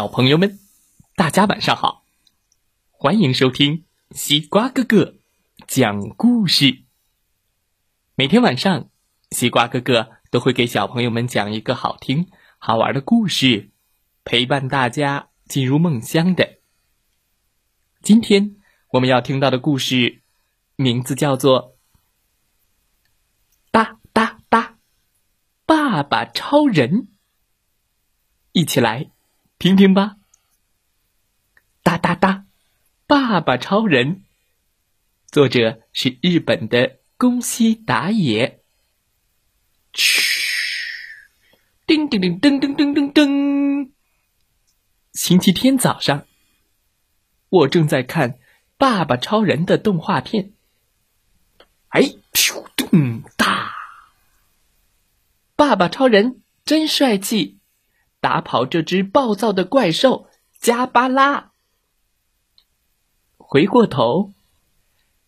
小朋友们，大家晚上好！欢迎收听西瓜哥哥讲故事。每天晚上，西瓜哥哥都会给小朋友们讲一个好听、好玩的故事，陪伴大家进入梦乡的。今天我们要听到的故事，名字叫做《哒哒哒爸爸超人》。一起来听听吧！哒哒哒，爸爸超人。作者是日本的宫西达也。嘘，叮叮叮叮叮叮叮叮。星期天早上，我正在看《爸爸超人》的动画片。哎，咻咚哒！爸爸超人真帅气。打跑这只暴躁的怪兽加巴拉。回过头，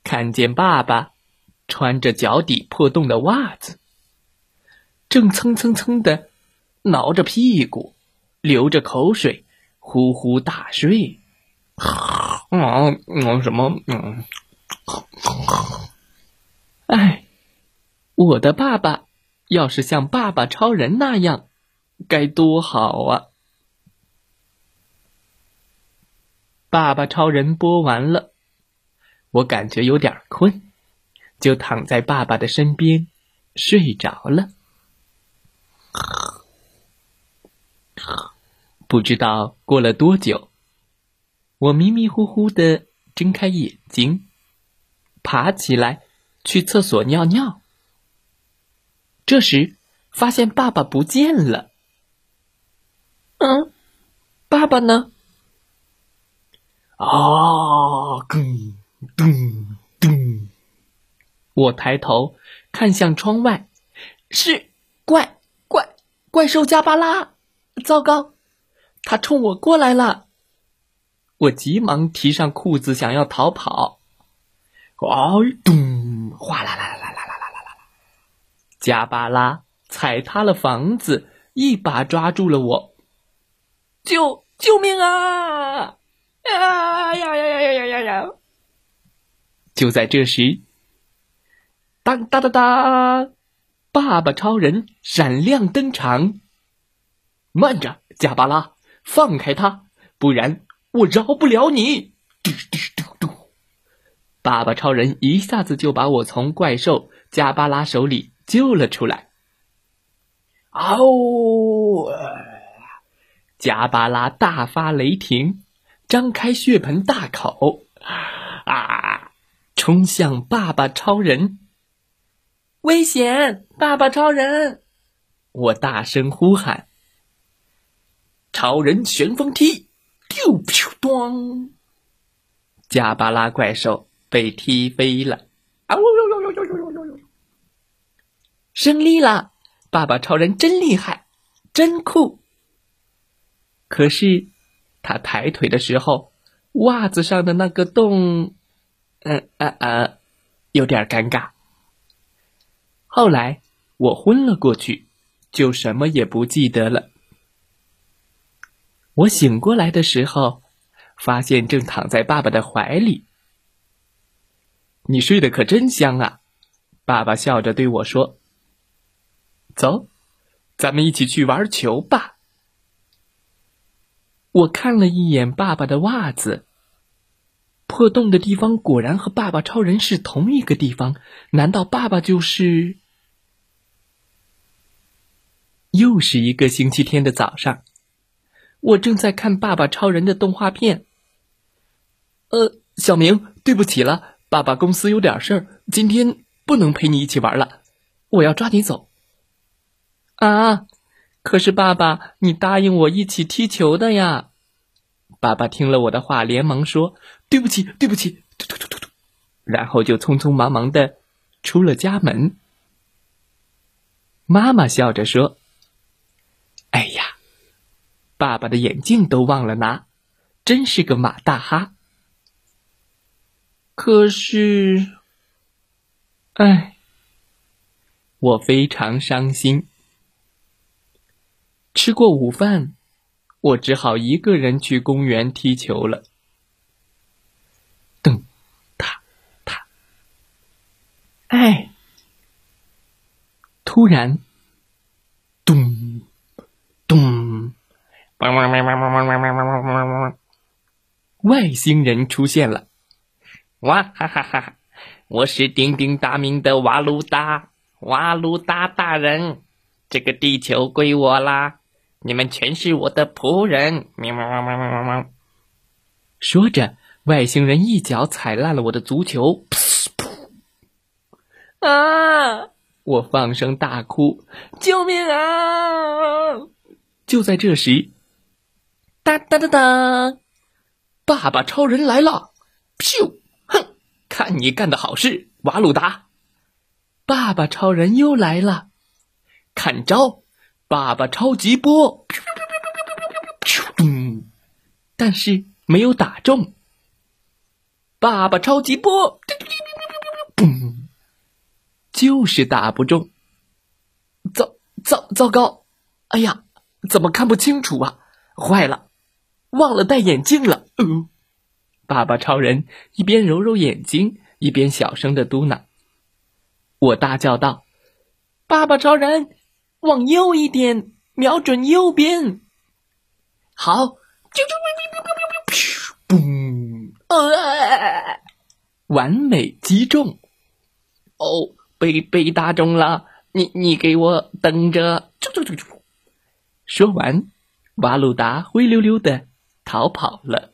看见爸爸穿着脚底破洞的袜子，正蹭蹭蹭的挠着屁股，流着口水，呼呼大睡。嗯嗯，什么？嗯，哎，我的爸爸要是像爸爸超人那样。该多好啊！爸爸超人播完了，我感觉有点困，就躺在爸爸的身边睡着了。不知道过了多久，我迷迷糊糊的睁开眼睛，爬起来去厕所尿尿。这时发现爸爸不见了。嗯，爸爸呢？啊，咚咚咚！我抬头看向窗外，是怪怪怪兽加巴拉！糟糕，他冲我过来了！我急忙提上裤子想要逃跑。哎，咚！哗啦啦啦啦啦啦啦啦！加巴拉踩塌了房子，一把抓住了我。救救命啊！啊呀呀呀呀呀呀。呀就在这时当当当当爸爸超人闪亮登场。慢着加巴拉放开他不然我饶不了你。嘟嘟嘟嘟爸爸超人一下子就把我从怪兽加巴拉手里救了出来嗷呜加巴拉大发雷霆，张开血盆大口，啊！冲向爸爸超人。危险！爸爸超人！我大声呼喊。超人旋风踢，丢噗咚！加巴拉怪兽被踢飞了。啊呜呦呦呦呦呦呦呦！胜利了！爸爸超人真厉害，真酷。可是，他抬腿的时候，袜子上的那个洞，嗯啊啊，有点尴尬。后来我昏了过去，就什么也不记得了。我醒过来的时候，发现正躺在爸爸的怀里。你睡得可真香啊！爸爸笑着对我说：“走，咱们一起去玩球吧。”我看了一眼爸爸的袜子，破洞的地方果然和爸爸超人是同一个地方。难道爸爸就是？又是一个星期天的早上，我正在看爸爸超人的动画片。呃，小明，对不起了，爸爸公司有点事儿，今天不能陪你一起玩了，我要抓紧走。啊！可是，爸爸，你答应我一起踢球的呀！爸爸听了我的话，连忙说：“对不起，对不起！”突突突突突，然后就匆匆忙忙的出了家门。妈妈笑着说：“哎呀，爸爸的眼镜都忘了拿，真是个马大哈。”可是，哎，我非常伤心。吃过午饭，我只好一个人去公园踢球了。噔，踏，踏，哎！突然，咚，咚，外星人出现了！哇哈哈哈！我是鼎鼎大名的瓦鲁达，瓦鲁达大人，这个地球归我啦！你们全是我的仆人！喵喵喵喵喵喵！说着，外星人一脚踩烂了我的足球，噗噗！啊！我放声大哭：“救命啊！”就在这时，哒哒哒哒，爸爸超人来了！咻！哼，看你干的好事，瓦鲁达！爸爸超人又来了，看招！爸爸超级波，咚！但是没有打中。爸爸超级波，嘣！就是打不中。糟糟糟糕！哎呀，怎么看不清楚啊？坏了，忘了戴眼镜了。呃，爸爸超人一边揉揉眼睛，一边小声的嘟囔。我大叫道：“爸爸超人！”往右一点，瞄准右边。好，嘣！呃，完美击中。哦，被被打中了。你你给我等着。啾啾啾啾说完，瓦鲁达灰溜溜的逃跑了。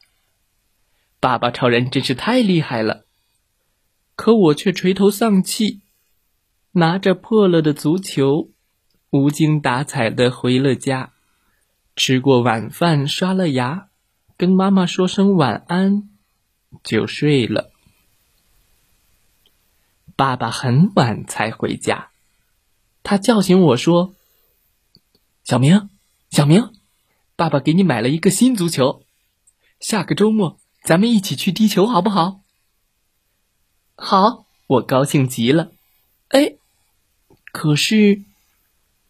爸爸超人真是太厉害了，可我却垂头丧气，拿着破了的足球。无精打采的回了家，吃过晚饭，刷了牙，跟妈妈说声晚安，就睡了。爸爸很晚才回家，他叫醒我说：“小明，小明，爸爸给你买了一个新足球，下个周末咱们一起去踢球，好不好？”好，我高兴极了。哎，可是。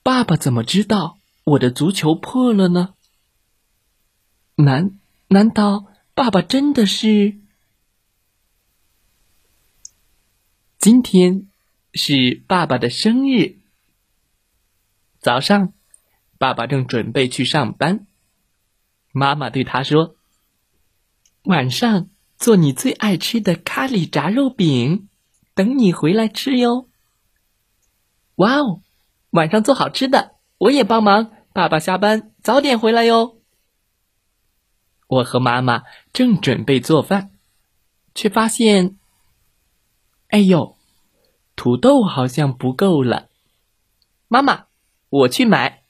爸爸怎么知道我的足球破了呢？难难道爸爸真的是？今天是爸爸的生日。早上，爸爸正准备去上班，妈妈对他说：“晚上做你最爱吃的咖喱炸肉饼，等你回来吃哟。”哇哦！晚上做好吃的，我也帮忙。爸爸下班早点回来哟。我和妈妈正准备做饭，却发现，哎呦，土豆好像不够了。妈妈，我去买。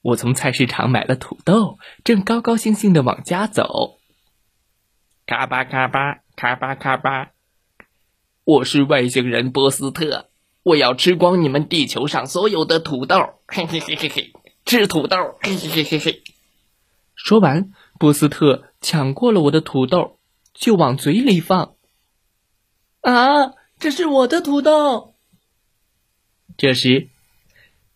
我从菜市场买了土豆，正高高兴兴的往家走。咔吧咔吧咔吧咔吧，我是外星人波斯特。我要吃光你们地球上所有的土豆，嘿嘿嘿嘿嘿，吃土豆，嘿嘿嘿嘿嘿。说完，波斯特抢过了我的土豆，就往嘴里放。啊，这是我的土豆！这时，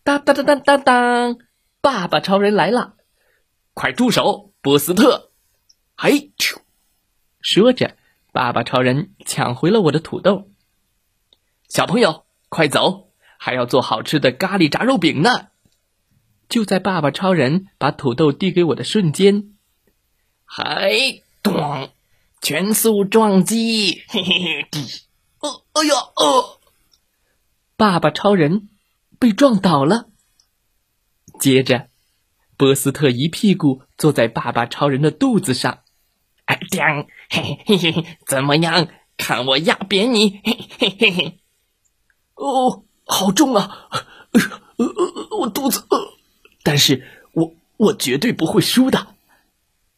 当当当当当当，爸爸超人来了！快住手，波斯特！嘿，说着，爸爸超人抢回了我的土豆。小朋友。快走，还要做好吃的咖喱炸肉饼呢！就在爸爸超人把土豆递给我的瞬间，嗨，咚！全速撞击，嘿嘿嘿！哦，哎呀，哦！爸爸超人被撞倒了。接着，波斯特一屁股坐在爸爸超人的肚子上，哎，叮！嘿嘿嘿嘿，怎么样？看我压扁你！嘿嘿嘿嘿。哦，好重啊！呃呃，我肚子饿，但是我我绝对不会输的。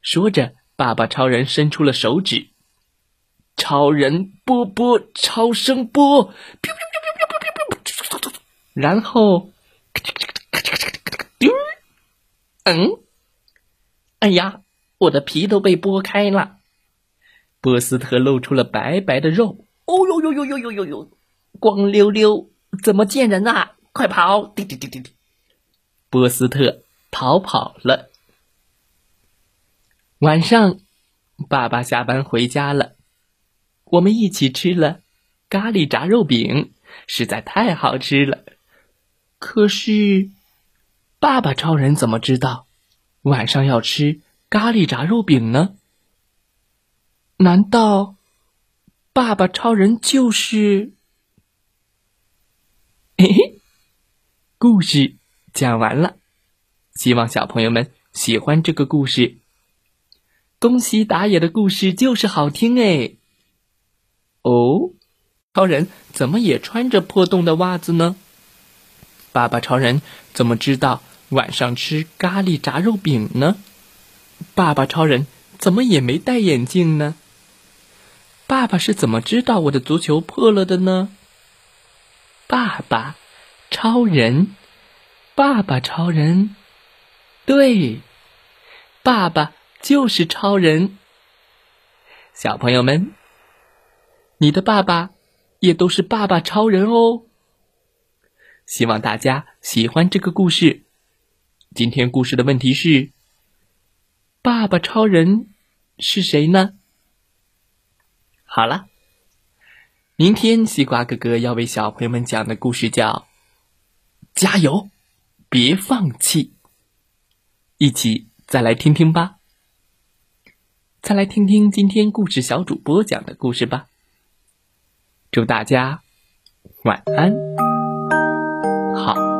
说着，爸爸超人伸出了手指，超人波波超声波，然后，嗯，哎呀，我的皮都被剥开了，波斯特露出了白白的肉。哦呦呦呦呦呦呦呦！光溜溜，怎么见人啊？快跑！滴滴滴滴滴，波斯特逃跑了。晚上，爸爸下班回家了，我们一起吃了咖喱炸肉饼，实在太好吃了。可是，爸爸超人怎么知道晚上要吃咖喱炸肉饼呢？难道爸爸超人就是？嘿嘿，故事讲完了，希望小朋友们喜欢这个故事。宫西打野的故事就是好听哎。哦，超人怎么也穿着破洞的袜子呢？爸爸超人怎么知道晚上吃咖喱炸肉饼呢？爸爸超人怎么也没戴眼镜呢？爸爸是怎么知道我的足球破了的呢？爸爸超人，爸爸超人，对，爸爸。就是超人，小朋友们，你的爸爸也都是爸爸超人哦。希望大家喜欢这个故事。今天故事的问题是：爸爸超人是谁呢？好了，明天西瓜哥哥要为小朋友们讲的故事叫《加油，别放弃》，一起再来听听吧。再来听听今天故事小主播讲的故事吧。祝大家晚安，好。